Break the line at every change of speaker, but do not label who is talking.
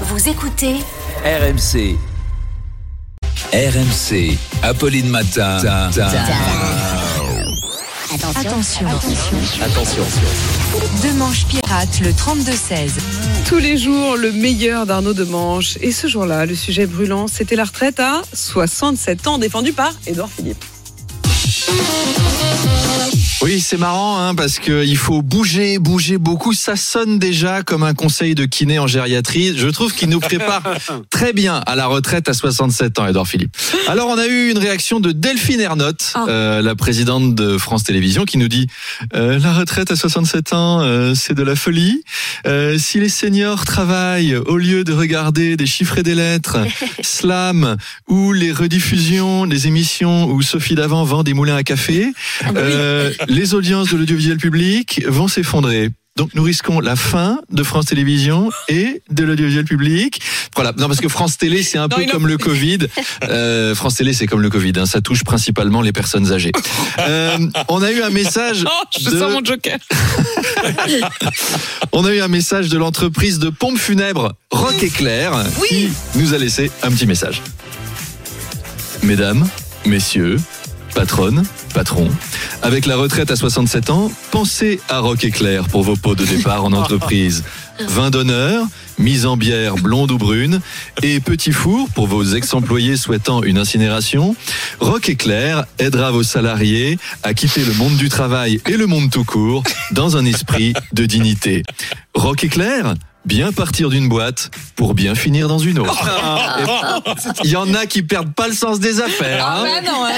Vous écoutez
RMC. RMC. Apolline Matin.
Attention.
Attention.
Demanche pirate le 32-16.
Tous les jours, le meilleur d'Arnaud Demanche. Et ce jour-là, le sujet brûlant, c'était la retraite à 67 ans, défendu par Édouard Philippe.
Oui, c'est marrant hein, parce que il faut bouger, bouger beaucoup. Ça sonne déjà comme un conseil de kiné en gériatrie. Je trouve qu'il nous prépare très bien à la retraite à 67 ans, Edouard Philippe. Alors, on a eu une réaction de Delphine Ernotte,
Ah.
euh, la présidente de France Télévisions, qui nous dit euh, la retraite à 67 ans, euh, c'est de la folie. Euh, si les seniors travaillent au lieu de regarder des chiffres et des lettres, Slam ou les rediffusions des émissions où Sophie Davant vend des moulins à café, euh, les audiences de l'audiovisuel public vont s'effondrer. Donc nous risquons la fin de France Télévisions et de l'audiovisuel public. Voilà, non parce que France Télé c'est un
Non,
peu comme le Covid. Euh, France Télé c'est comme le Covid, hein, ça touche principalement les personnes âgées. Euh, on a eu un message.
Oh, je
de-
sens mon joker.
on a eu un message de l'entreprise de pompes funèbres Rock Éclair qui nous a laissé un petit message. Mesdames, messieurs, patronnes, patrons, avec la retraite à 67 ans, pensez à Rock Éclair pour vos pots de départ en entreprise. Vin d'honneur, mise en bière blonde ou brune et petit four pour vos ex-employés souhaitant une incinération. Rock Éclair aidera vos salariés à quitter le monde du travail et le monde tout court dans un esprit de dignité. Rock Éclair Bien partir d'une boîte pour bien finir dans une autre. Il y en a qui perdent pas le sens des affaires. hein.
Ah bah non, hein.